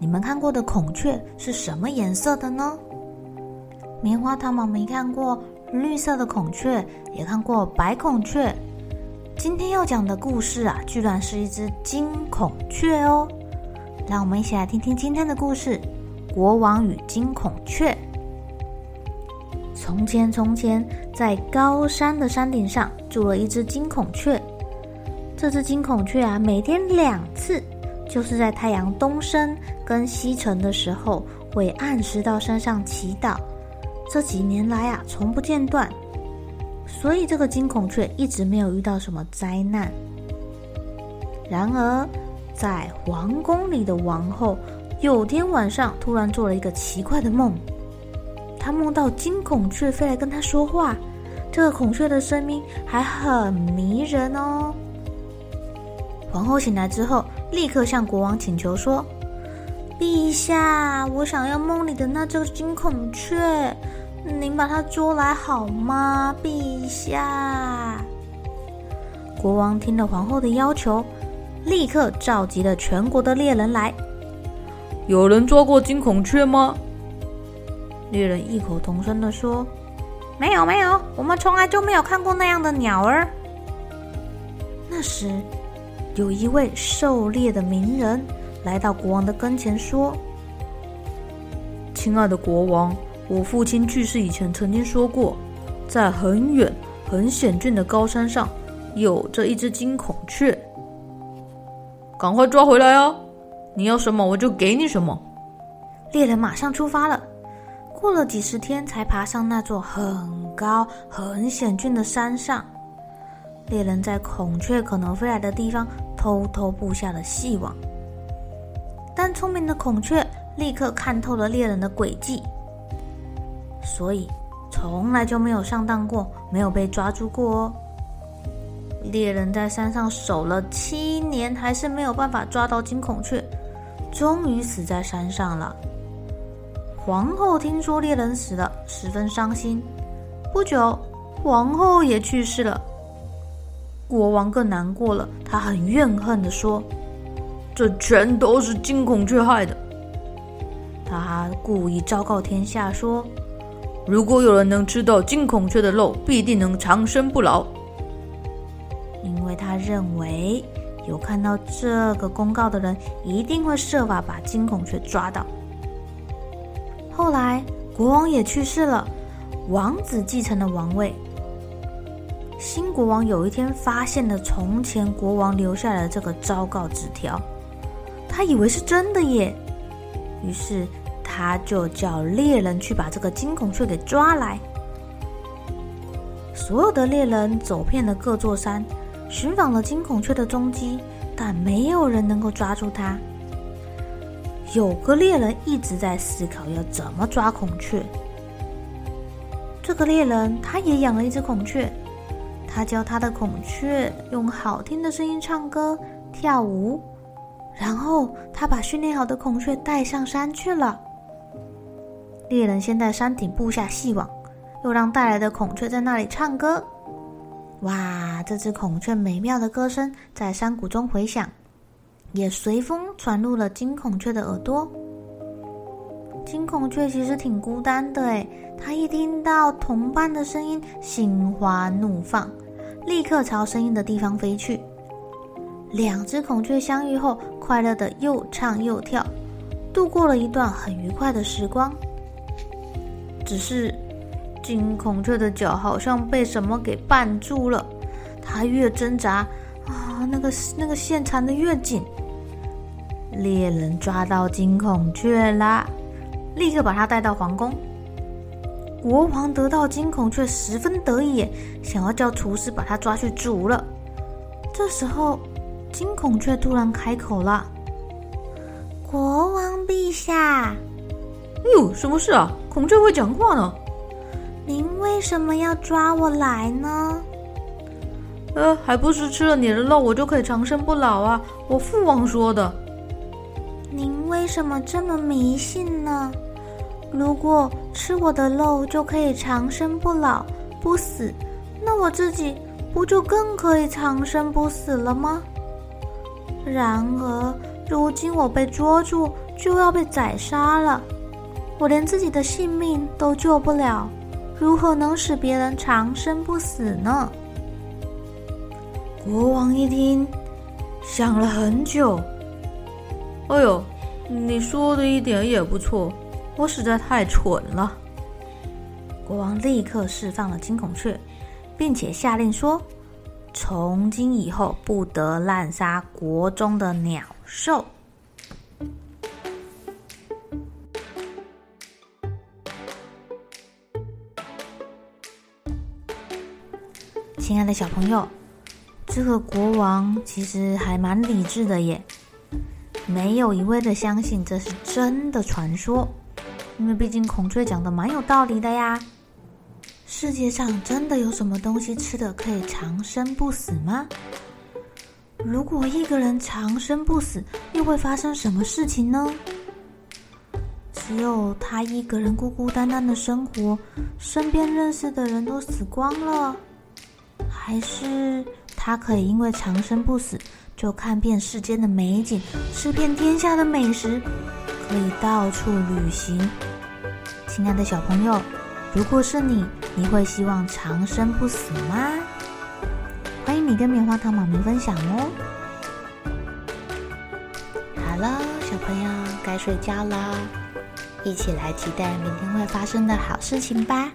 你们看过的孔雀是什么颜色的呢？棉花糖妈咪看过绿色的孔雀，也看过白孔雀。今天要讲的故事啊，居然是一只金孔雀哦！让我们一起来听听今天的故事《国王与金孔雀》。从前，从前，在高山的山顶上住了一只金孔雀。这只金孔雀啊，每天两次。就是在太阳东升跟西沉的时候，会按时到山上祈祷。这几年来啊，从不间断，所以这个金孔雀一直没有遇到什么灾难。然而，在皇宫里的王后有天晚上突然做了一个奇怪的梦，她梦到金孔雀飞来跟她说话，这个孔雀的声音还很迷人哦。皇后醒来之后，立刻向国王请求说：“陛下，我想要梦里的那只金孔雀，您把它捉来好吗？”陛下。国王听了皇后的要求，立刻召集了全国的猎人来。有人捉过金孔雀吗？猎人异口同声的说：“没有，没有，我们从来就没有看过那样的鸟儿。”那时。有一位狩猎的名人来到国王的跟前，说：“亲爱的国王，我父亲去世以前曾经说过，在很远、很险峻的高山上，有着一只金孔雀。赶快抓回来啊！你要什么，我就给你什么。”猎人马上出发了。过了几十天，才爬上那座很高、很险峻的山上。猎人在孔雀可能飞来的地方偷偷布下了细网，但聪明的孔雀立刻看透了猎人的诡计，所以从来就没有上当过，没有被抓住过哦。猎人在山上守了七年，还是没有办法抓到金孔雀，终于死在山上了。皇后听说猎人死了，十分伤心。不久，皇后也去世了。国王更难过了，他很怨恨地说：“这全都是金孔雀害的。”他故意昭告天下说：“如果有人能吃到金孔雀的肉，必定能长生不老。”因为他认为有看到这个公告的人，一定会设法把金孔雀抓到。后来，国王也去世了，王子继承了王位。新国王有一天发现了从前国王留下来的这个昭告纸条，他以为是真的耶，于是他就叫猎人去把这个金孔雀给抓来。所有的猎人走遍了各座山，寻访了金孔雀的踪迹，但没有人能够抓住它。有个猎人一直在思考要怎么抓孔雀。这个猎人他也养了一只孔雀。他教他的孔雀用好听的声音唱歌、跳舞，然后他把训练好的孔雀带上山去了。猎人先在山顶布下细网，又让带来的孔雀在那里唱歌。哇，这只孔雀美妙的歌声在山谷中回响，也随风传入了金孔雀的耳朵。金孔雀其实挺孤单的诶，它一听到同伴的声音，心花怒放。立刻朝声音的地方飞去。两只孔雀相遇后，快乐地又唱又跳，度过了一段很愉快的时光。只是金孔雀的脚好像被什么给绊住了，它越挣扎啊，那个那个线缠得越紧。猎人抓到金孔雀啦，立刻把他带到皇宫。国王得到金孔雀，十分得意，想要叫厨师把他抓去煮了。这时候，金孔雀突然开口了：“国王陛下，哎呦，什么事啊？孔雀会讲话呢？您为什么要抓我来呢？呃，还不是吃了你的肉，我就可以长生不老啊！我父王说的。您为什么这么迷信呢？”如果吃我的肉就可以长生不老、不死，那我自己不就更可以长生不死了吗？然而，如今我被捉住，就要被宰杀了，我连自己的性命都救不了，如何能使别人长生不死呢？国王一听，想了很久。哎呦，你说的一点也不错。我实在太蠢了。国王立刻释放了金孔雀，并且下令说：“从今以后不得滥杀国中的鸟兽。”亲爱的小朋友，这个国王其实还蛮理智的耶，没有一味的相信这是真的传说。因为毕竟孔雀讲的蛮有道理的呀。世界上真的有什么东西吃的可以长生不死吗？如果一个人长生不死，又会发生什么事情呢？只有他一个人孤孤单单的生活，身边认识的人都死光了，还是他可以因为长生不死，就看遍世间的美景，吃遍天下的美食，可以到处旅行？亲爱的小朋友，如果是你，你会希望长生不死吗？欢迎你跟棉花糖妈咪分享哦。好了，小朋友该睡觉了，一起来期待明天会发生的好事情吧。